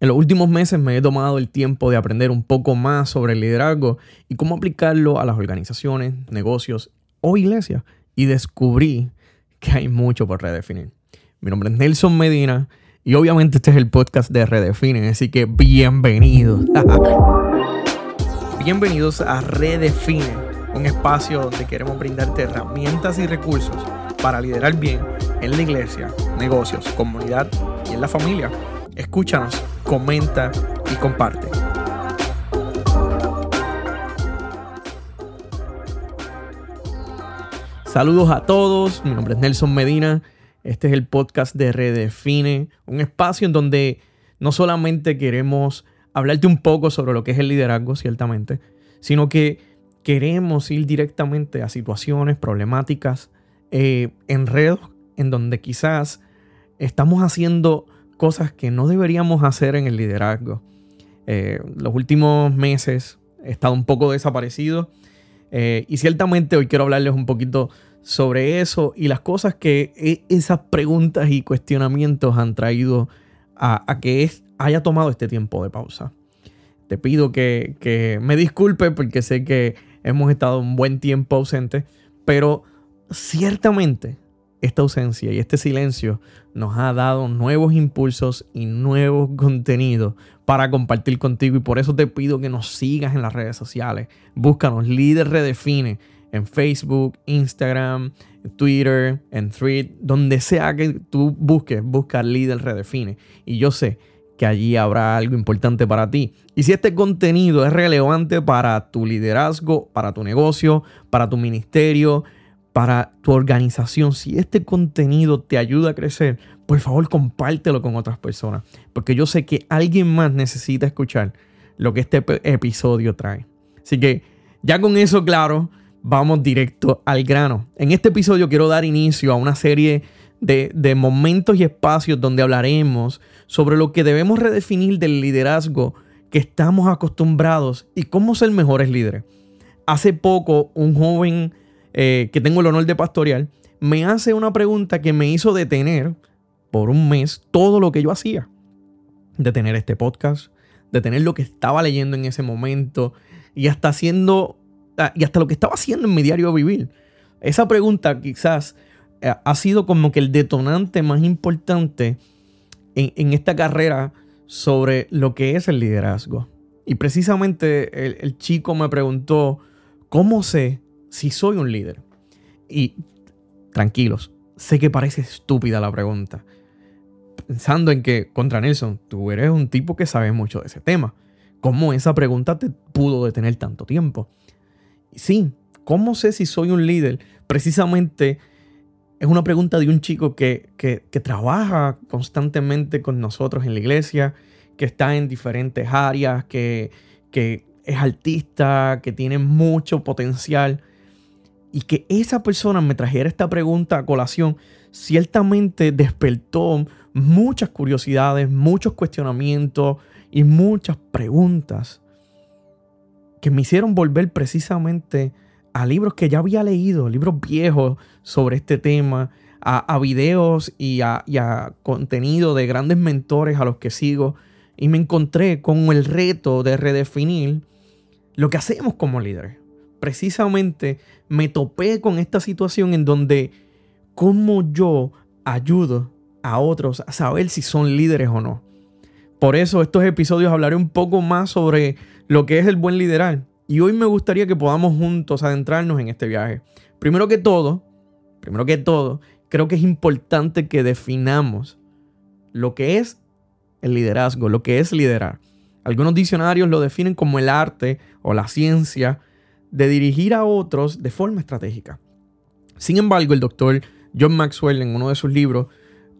En los últimos meses me he tomado el tiempo de aprender un poco más sobre el liderazgo y cómo aplicarlo a las organizaciones, negocios o iglesias. Y descubrí que hay mucho por redefinir. Mi nombre es Nelson Medina y obviamente este es el podcast de Redefine, así que bienvenidos. bienvenidos a Redefine, un espacio donde queremos brindarte herramientas y recursos para liderar bien en la iglesia, negocios, comunidad y en la familia. Escúchanos comenta y comparte. Saludos a todos, mi nombre es Nelson Medina, este es el podcast de Redefine, un espacio en donde no solamente queremos hablarte un poco sobre lo que es el liderazgo, ciertamente, sino que queremos ir directamente a situaciones, problemáticas, eh, enredos en donde quizás estamos haciendo cosas que no deberíamos hacer en el liderazgo. Eh, los últimos meses he estado un poco desaparecido eh, y ciertamente hoy quiero hablarles un poquito sobre eso y las cosas que e, esas preguntas y cuestionamientos han traído a, que haya tomado este tiempo de pausa. Te pido que, que me disculpe porque sé que hemos estado un buen tiempo ausente, pero ciertamente esta ausencia y este silencio nos ha dado nuevos impulsos y nuevos contenidos para compartir contigo y por eso te pido que nos sigas en las redes sociales. Búscanos Líder Redefine en Facebook, Instagram, Twitter, en Thread, donde sea que tú busques, busca Líder Redefine. Y yo sé que allí habrá algo importante para ti. Y si este contenido es relevante para tu liderazgo, para tu negocio, para tu ministerio, para tu organización, si este contenido te ayuda a crecer, por favor compártelo con otras personas, porque yo sé que alguien más necesita escuchar lo que este episodio trae. Así que ya con eso claro, vamos directo al grano. En este episodio quiero dar inicio a una serie de, de momentos y espacios donde hablaremos sobre lo que debemos redefinir del liderazgo que estamos acostumbrados y cómo ser mejores líderes. Hace poco un joven eh, que tengo el honor de pastorear, me hace una pregunta que me hizo detener por un mes todo lo que yo hacía. Detener este podcast, detener lo que estaba leyendo en ese momento y hasta haciendo, ah, y hasta lo que estaba haciendo en mi diario vivir. Esa pregunta quizás eh, ha sido como que el detonante más importante en, esta carrera sobre lo que es el liderazgo. Y precisamente el, el chico me preguntó, ¿cómo sé si soy un líder? Y tranquilos, sé que parece estúpida la pregunta. Pensando en que, contra Nelson, tú eres un tipo que sabe mucho de ese tema. ¿Cómo esa pregunta te pudo detener tanto tiempo? sí, ¿cómo sé si soy un líder? Precisamente es una pregunta de un chico que, que, trabaja constantemente con nosotros en la iglesia, que está en diferentes áreas, que, que es artista, que tiene mucho potencial y que esa persona me trajera esta pregunta a colación, ciertamente despertó muchas curiosidades, muchos cuestionamientos y muchas preguntas que me hicieron volver precisamente a libros que ya había leído, libros viejos sobre este tema, a, videos y a, y a contenido de grandes mentores a los que sigo. Y me encontré con el reto de redefinir lo que hacemos como líderes precisamente me topé con esta situación en donde cómo yo ayudo a otros a saber si son líderes o no. Por eso estos episodios hablaré un poco más sobre lo que es el buen liderar. Y hoy me gustaría que podamos juntos adentrarnos en este viaje. Primero que todo, primero que todo, creo que es importante que definamos lo que es el liderazgo, lo que es liderar. Algunos diccionarios lo definen como el arte o la ciencia de dirigir a otros de forma estratégica. Sin embargo, el doctor John Maxwell en uno de sus libros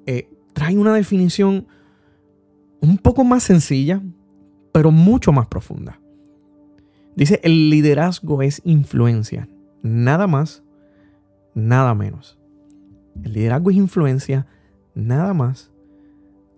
eh, trae una definición un poco más sencilla, pero mucho más profunda. Dice, el liderazgo es influencia, nada más, nada menos. El liderazgo es influencia, nada más,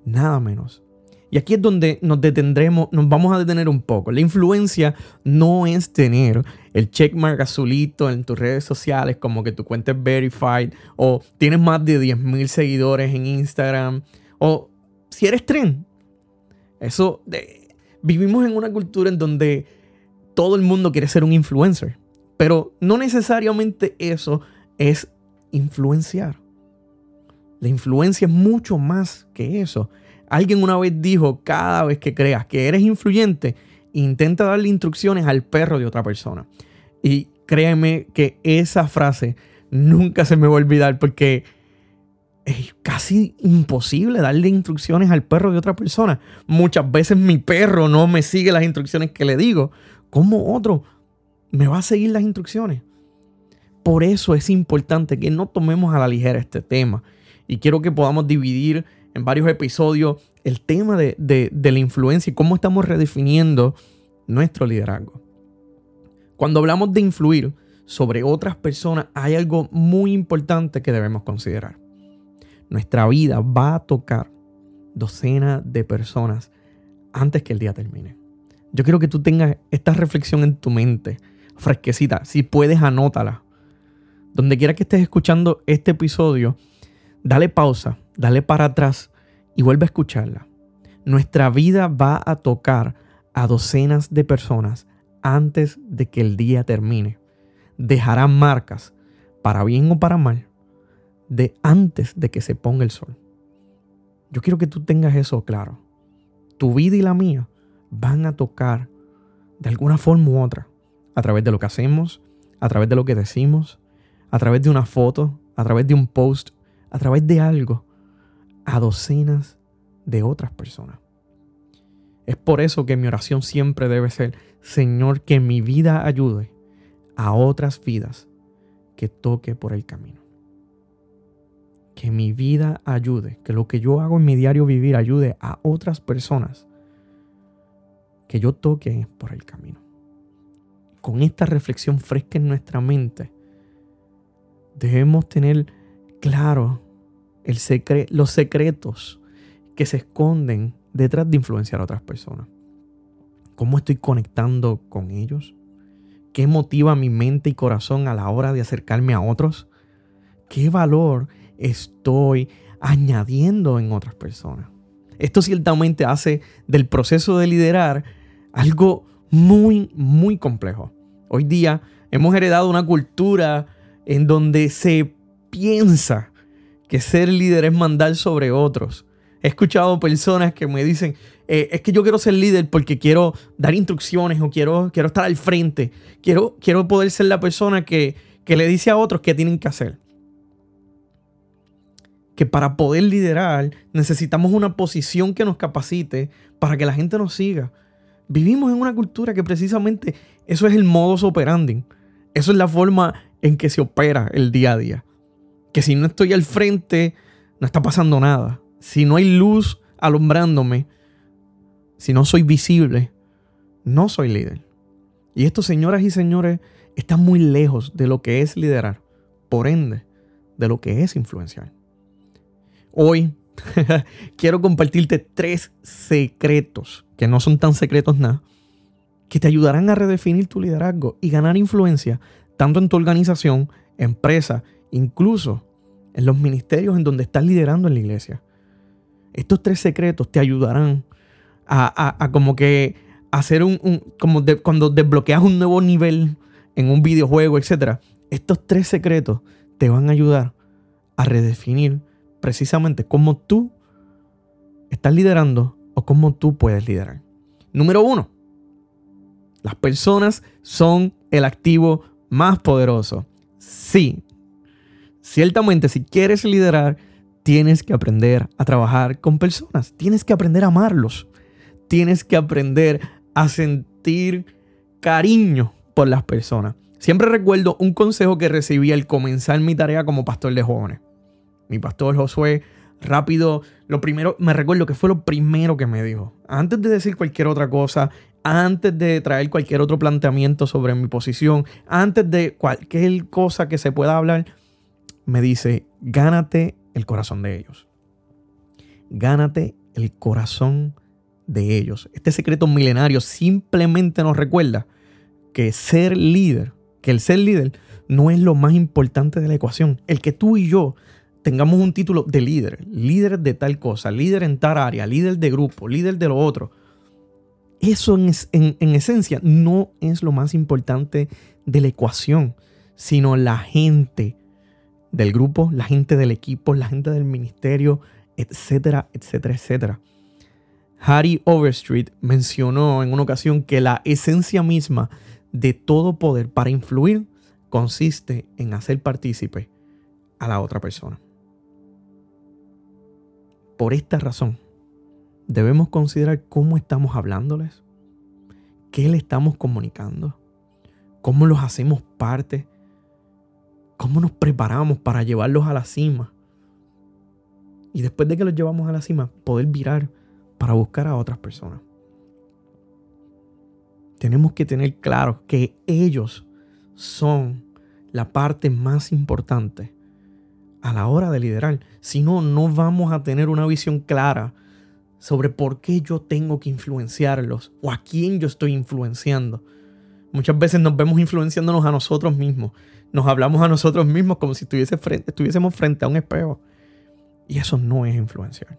nada menos. Y aquí es donde nos detendremos, nos vamos a detener un poco. La influencia no es tener el checkmark azulito en tus redes sociales, como que tu cuenta es verified, o tienes más de 10.000 seguidores en Instagram, o si eres tren. Eso, vivimos en una cultura en donde todo el mundo quiere ser un influencer, pero no necesariamente eso es influenciar. La influencia es mucho más que eso. Alguien una vez dijo, cada vez que creas que eres influyente, intenta darle instrucciones al perro de otra persona. Y créeme que esa frase nunca se me va a olvidar porque es casi imposible darle instrucciones al perro de otra persona. Muchas veces mi perro no me sigue las instrucciones que le digo. ¿Cómo otro me va a seguir las instrucciones? Por eso es importante que no tomemos a la ligera este tema. Y quiero que podamos dividir en varios episodios el tema de, de la influencia y cómo estamos redefiniendo nuestro liderazgo. Cuando hablamos de influir sobre otras personas, hay algo muy importante que debemos considerar nuestra vida va a tocar docenas de personas antes que el día termine. Yo quiero que tú tengas esta reflexión en tu mente, fresquecita. Si puedes, anótala. Donde quiera que estés escuchando este episodio, dale pausa, dale para atrás y vuelve a escucharla. Nuestra vida va a tocar a docenas de personas antes de que el día termine. Dejarán marcas, para bien o para mal, de antes de que se ponga el sol. Yo quiero que tú tengas eso claro. Tu vida y la mía van a tocar de alguna forma u otra, a través de lo que hacemos, a través de lo que decimos, a través de una foto, a través de un post, a través de algo, a docenas de otras personas. Es por eso que mi oración siempre debe ser, Señor, que mi vida ayude a otras vidas que toque por el camino que mi vida ayude, que lo que yo hago en mi diario vivir ayude a otras personas que yo toque por el camino. Con esta reflexión fresca en nuestra mente, debemos tener claro el los secretos que se esconden detrás de influenciar a otras personas. ¿Cómo estoy conectando con ellos? ¿Qué motiva mi mente y corazón a la hora de acercarme a otros? ¿Qué valor estoy añadiendo en otras personas. Esto ciertamente hace del proceso de liderar algo muy, muy complejo. Hoy día hemos heredado una cultura en donde se piensa que ser líder es mandar sobre otros. He escuchado personas que me dicen, eh, es que yo quiero ser líder porque quiero dar instrucciones o quiero, quiero estar al frente. Quiero, quiero poder ser la persona que, que le dice a otros qué tienen que hacer que para poder liderar necesitamos una posición que nos capacite para que la gente nos siga. Vivimos en una cultura que precisamente eso es el modus operandi. Eso es la forma en que se opera el día a día. Que si no estoy al frente, no está pasando nada. Si no hay luz alumbrándome, si no soy visible, no soy líder. Y esto, señoras y señores, está muy lejos de lo que es liderar. Por ende, de lo que es influenciar. Hoy quiero compartirte tres secretos, que no son tan secretos nada, que te ayudarán a redefinir tu liderazgo y ganar influencia tanto en tu organización, empresa, incluso en los ministerios en donde estás liderando en la iglesia. Estos tres secretos te ayudarán a, como que hacer un, como cuando desbloqueas un nuevo nivel en un videojuego, etc. Estos tres secretos te van a ayudar a redefinir precisamente cómo tú estás liderando o cómo tú puedes liderar. Número uno, las personas son el activo más poderoso. Sí, ciertamente si quieres liderar, tienes que aprender a trabajar con personas, tienes que aprender a amarlos, tienes que aprender a sentir cariño por las personas. Siempre recuerdo un consejo que recibí al comenzar mi tarea como pastor de jóvenes mi pastor Josué, rápido, lo primero, me recuerdo que fue lo primero que me dijo. Antes de decir cualquier otra cosa, antes de traer cualquier otro planteamiento sobre mi posición, antes de cualquier cosa que se pueda hablar, me dice, gánate el corazón de ellos. Gánate el corazón de ellos. Este secreto milenario simplemente nos recuerda que ser líder, que el ser líder no es lo más importante de la ecuación. El que tú y yo tengamos un título de líder, líder de tal cosa, líder en tal área, líder de grupo, líder de lo otro. Eso en, en, esencia no es lo más importante de la ecuación, sino la gente del grupo, la gente del equipo, la gente del ministerio, etcétera, etcétera, etcétera. Harry Overstreet mencionó en una ocasión que la esencia misma de todo poder para influir consiste en hacer partícipe a la otra persona. Por esta razón, debemos considerar cómo estamos hablándoles, qué le estamos comunicando, cómo los hacemos parte, cómo nos preparamos para llevarlos a la cima. Y después de que los llevamos a la cima, poder virar para buscar a otras personas. Tenemos que tener claro que ellos son la parte más importante a la hora de liderar. Si no, no vamos a tener una visión clara sobre por qué yo tengo que influenciarlos o a quién yo estoy influenciando. Muchas veces nos vemos influenciándonos a nosotros mismos. Nos hablamos a nosotros mismos como si frente, estuviésemos frente a un espejo. Y eso no es influenciar.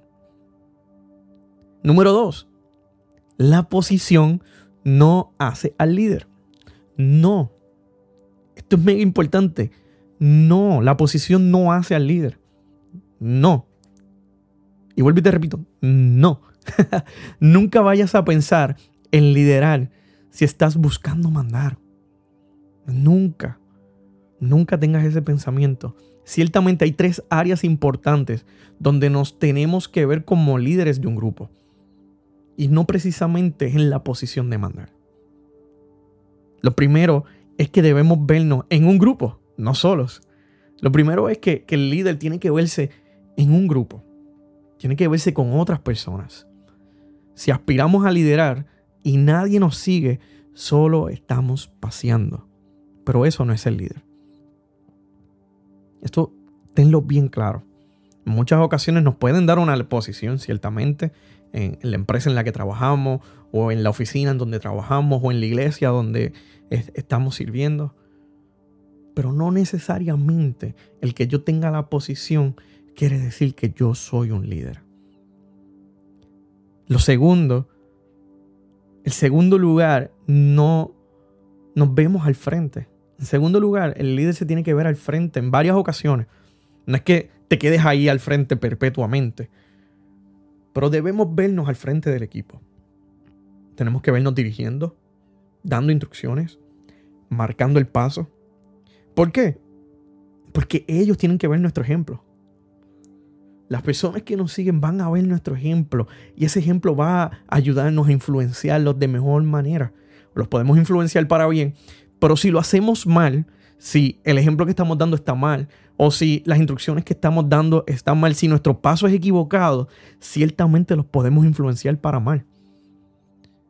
Número dos, la posición no hace al líder. No. Esto es mega importante. No, la posición no hace al líder. No. Y vuelvo y te repito, no. Nunca vayas a pensar en liderar si estás buscando mandar. Nunca. Nunca tengas ese pensamiento. Ciertamente hay tres áreas importantes donde nos tenemos que ver como líderes de un grupo. Y no precisamente en la posición de mandar. Lo primero es que debemos vernos en un grupo no solos. Lo primero es que, el líder tiene que verse en un grupo, tiene que verse con otras personas. Si aspiramos a liderar y nadie nos sigue, solo estamos paseando. Pero eso no es el líder. Esto tenlo bien claro. En muchas ocasiones nos pueden dar una posición, ciertamente, en, la empresa en la que trabajamos, o en la oficina en donde trabajamos, o en la iglesia donde estamos sirviendo. Pero no necesariamente el que yo tenga la posición quiere decir que yo soy un líder. Lo segundo, el segundo lugar, no nos vemos al frente. En segundo lugar, el líder se tiene que ver al frente en varias ocasiones. No es que te quedes ahí al frente perpetuamente, pero debemos vernos al frente del equipo. Tenemos que vernos dirigiendo, dando instrucciones, marcando el paso, ¿Por qué? Porque ellos tienen que ver nuestro ejemplo. Las personas que nos siguen van a ver nuestro ejemplo y ese ejemplo va a ayudarnos a influenciarlos de mejor manera. Los podemos influenciar para bien, pero si lo hacemos mal, si el ejemplo que estamos dando está mal o si las instrucciones que estamos dando están mal, si nuestro paso es equivocado, ciertamente los podemos influenciar para mal.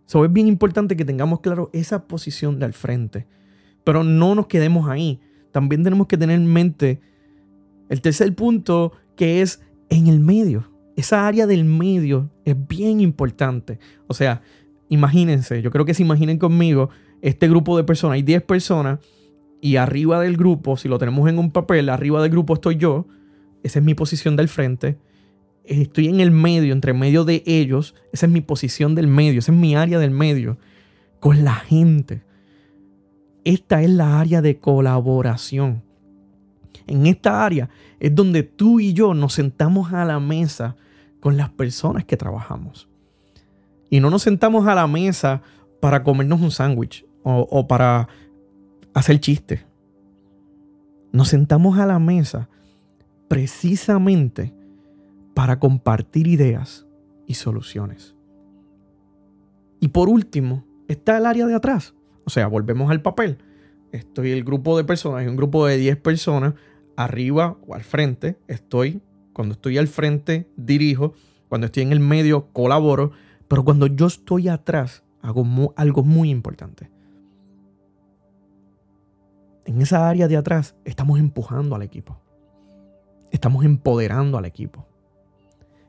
So, es bien importante que tengamos claro esa posición del frente, pero no nos quedemos ahí también tenemos que tener en mente el tercer punto que es en el medio. Esa área del medio es bien importante. O sea, imagínense, yo creo que se imaginen conmigo este grupo de personas. Hay 10 personas y arriba del grupo, si lo tenemos en un papel, arriba del grupo estoy yo. Esa es mi posición del frente. Estoy en el medio, entre medio de ellos. Esa es mi posición del medio, esa es mi área del medio. Con la gente. Esta es la área de colaboración. En esta área es donde tú y yo nos sentamos a la mesa con las personas que trabajamos. Y no nos sentamos a la mesa para comernos un sándwich o, para hacer chistes. Nos sentamos a la mesa precisamente para compartir ideas y soluciones. Y por último, está el área de atrás. O sea, volvemos al papel. Estoy el grupo de personas, un grupo de 10 personas, arriba o al frente. Estoy, cuando estoy al frente, dirijo. Cuando estoy en el medio, colaboro. Pero cuando yo estoy atrás, hago algo muy importante. En esa área de atrás, estamos empujando al equipo. Estamos empoderando al equipo.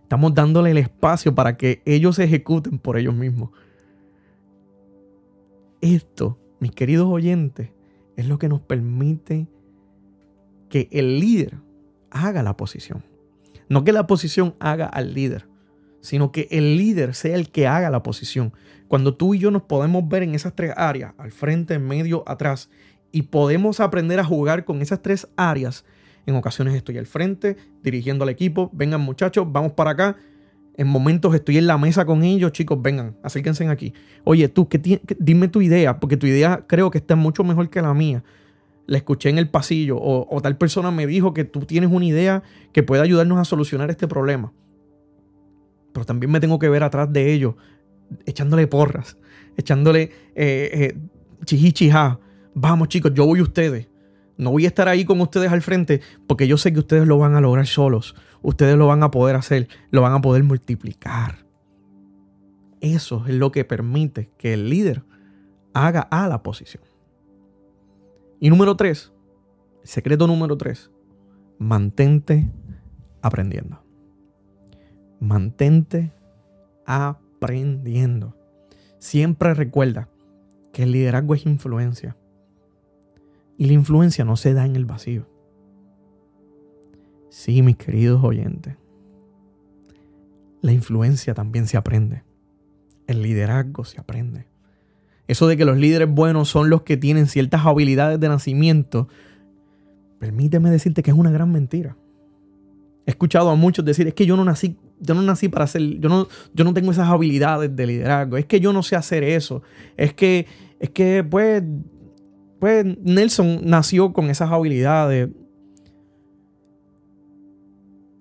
Estamos dándole el espacio para que ellos se ejecuten por ellos mismos. Esto, mis queridos oyentes, es lo que nos permite que el líder haga la posición. No que la posición haga al líder, sino que el líder sea el que haga la posición. Cuando tú y yo nos podemos ver en esas tres áreas, al frente, en medio, atrás, y podemos aprender a jugar con esas tres áreas, en ocasiones estoy al frente, dirigiendo al equipo, vengan muchachos, vamos para acá. En momentos estoy en la mesa con ellos, chicos, vengan, acérquense aquí. Oye, tú, ¿qué dime tu idea, porque tu idea creo que está mucho mejor que la mía la escuché en el pasillo o, tal persona me dijo que tú tienes una idea que puede ayudarnos a solucionar este problema. Pero también me tengo que ver atrás de ellos, echándole porras, echándole eh, eh Vamos chicos, yo voy a ustedes. No voy a estar ahí con ustedes al frente porque yo sé que ustedes lo van a lograr solos. Ustedes lo van a poder hacer, lo van a poder multiplicar. Eso es lo que permite que el líder haga a la posición. Y número tres, secreto número tres, mantente aprendiendo. Mantente aprendiendo. Siempre recuerda que el liderazgo es influencia. Y la influencia no se da en el vacío. Sí, mis queridos oyentes. La influencia también se aprende. El liderazgo se aprende. Eso de que los líderes buenos son los que tienen ciertas habilidades de nacimiento, permíteme decirte que es una gran mentira. He escuchado a muchos decir, es que yo no nací, yo no nací para hacer, yo no, yo no tengo esas habilidades de liderazgo, es que yo no sé hacer eso, es que, es que, pues, pues Nelson nació con esas habilidades.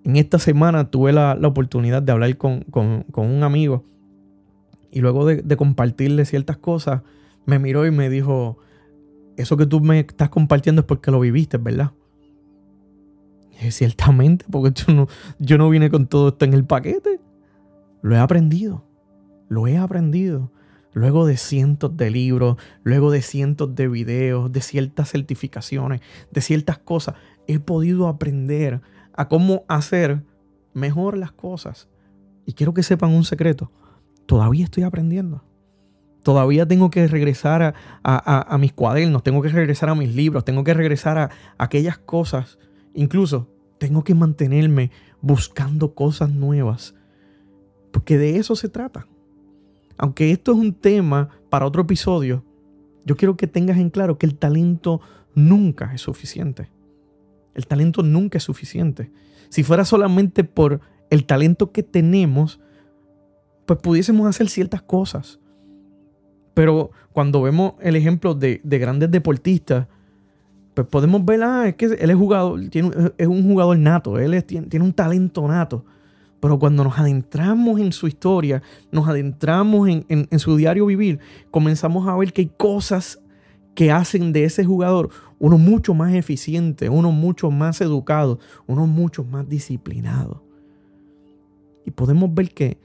En esta semana tuve la, oportunidad de hablar con, con un amigo y luego de, compartirle ciertas cosas, me miró y me dijo, eso que tú me estás compartiendo es porque lo viviste, ¿verdad? Y ciertamente, porque yo no, yo no vine con todo esto en el paquete. Lo he aprendido, lo he aprendido. Luego de cientos de libros, luego de cientos de videos, de ciertas certificaciones, de ciertas cosas, he podido aprender a cómo hacer mejor las cosas. Y quiero que sepan un secreto todavía estoy aprendiendo. Todavía tengo que regresar a, mis cuadernos, tengo que regresar a mis libros, tengo que regresar a, aquellas cosas. Incluso tengo que mantenerme buscando cosas nuevas. Porque de eso se trata. Aunque esto es un tema para otro episodio, yo quiero que tengas en claro que el talento nunca es suficiente. El talento nunca es suficiente. Si fuera solamente por el talento que tenemos, pues pudiésemos hacer ciertas cosas. Pero cuando vemos el ejemplo de, grandes deportistas, pues podemos ver, ah, es que él es jugador, es un jugador nato, él tiene, un talento nato. Pero cuando nos adentramos en su historia, nos adentramos en, en, su diario vivir, comenzamos a ver que hay cosas que hacen de ese jugador uno mucho más eficiente, uno mucho más educado, uno mucho más disciplinado. Y podemos ver que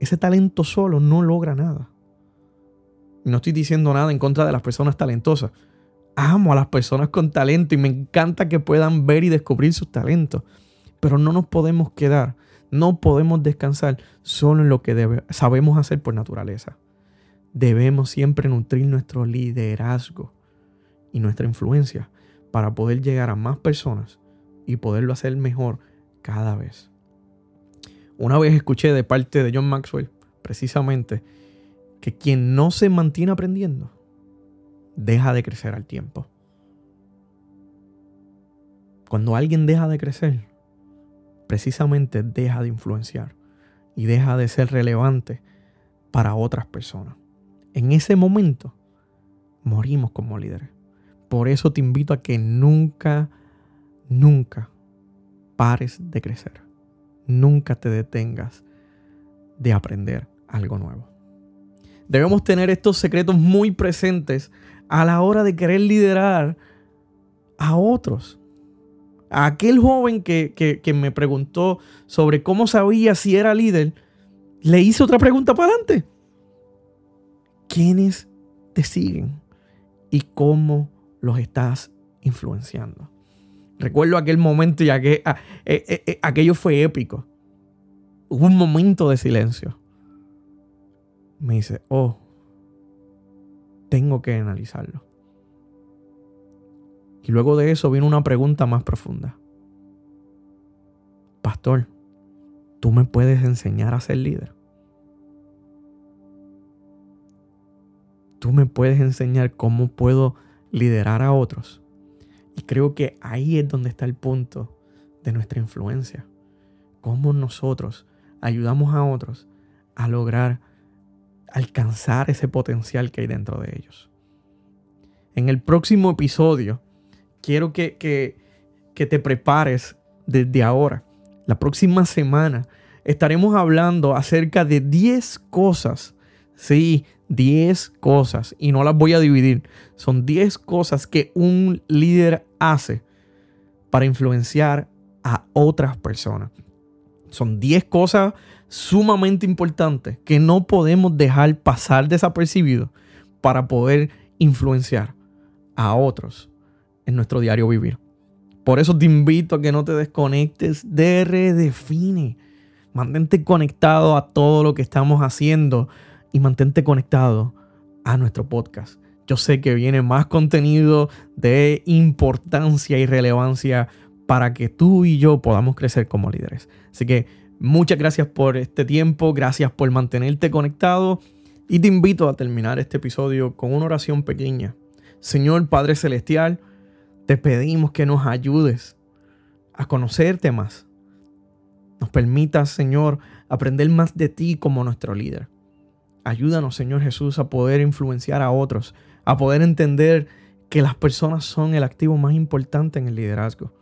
ese talento solo no logra nada. Y no estoy diciendo nada en contra de las personas talentosas. Amo a las personas con talento y me encanta que puedan ver y descubrir sus talentos. Pero no nos podemos quedar, no podemos descansar solo en lo que sabemos hacer por naturaleza. Debemos siempre nutrir nuestro liderazgo y nuestra influencia para poder llegar a más personas y poderlo hacer mejor cada vez. Una vez escuché de parte de John Maxwell, precisamente, que quien no se mantiene aprendiendo, deja de crecer al tiempo. Cuando alguien deja de crecer, precisamente deja de influenciar y deja de ser relevante para otras personas. En ese momento, morimos como líderes. Por eso te invito a que nunca, nunca pares de crecer nunca te detengas de aprender algo nuevo. Debemos tener estos secretos muy presentes a la hora de querer liderar a otros. A aquel joven que, me preguntó sobre cómo sabía si era líder, le hice otra pregunta para adelante. ¿Quiénes te siguen y cómo los estás influenciando? Recuerdo aquel momento y aquel, eh, eh, eh, aquello fue épico. Hubo un momento de silencio. Me dice, oh, tengo que analizarlo. Y luego de eso vino una pregunta más profunda. pastor, tú me puedes enseñar a ser líder. Tú me puedes enseñar cómo puedo liderar a otros. Y creo que ahí es donde está el punto de nuestra influencia. Cómo nosotros ayudamos a otros a lograr alcanzar ese potencial que hay dentro de ellos. En el próximo episodio, quiero que, que, que te prepares desde ahora. La próxima semana estaremos hablando acerca de 10 cosas. Sí, 10 cosas. Y no las voy a dividir. Son 10 cosas que un líder hace para influenciar a otras personas. Son 10 cosas sumamente importantes que no podemos dejar pasar desapercibidos para poder influenciar a otros en nuestro diario vivir. Por eso te invito a que no te desconectes de Redefine. Mantente conectado a todo lo que estamos haciendo y mantente conectado a nuestro podcast. Yo sé que viene más contenido de importancia y relevancia para que tú y yo podamos crecer como líderes. Así que muchas gracias por este tiempo, gracias por mantenerte conectado y te invito a terminar este episodio con una oración pequeña. Señor Padre Celestial, te pedimos que nos ayudes a conocerte más. Nos permitas, Señor, aprender más de ti como nuestro líder. Ayúdanos, Señor Jesús, a poder influenciar a otros, a poder entender que las personas son el activo más importante en el liderazgo.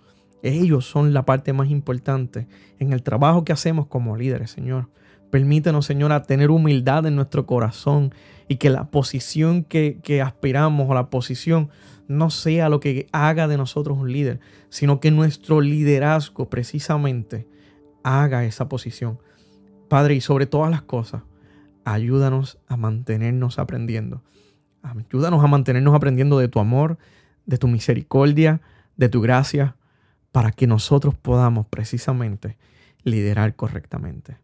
Ellos son la parte más importante en el trabajo que hacemos como líderes, Señor. Permítenos, Señor, a tener humildad en nuestro corazón y que la posición que, que aspiramos o la posición no sea lo que haga de nosotros un líder, sino que nuestro liderazgo precisamente haga esa posición. Padre, y sobre todas las cosas, ayúdanos a mantenernos aprendiendo. Ayúdanos a mantenernos aprendiendo de tu amor, de tu misericordia, de tu gracia, para que nosotros podamos precisamente liderar correctamente.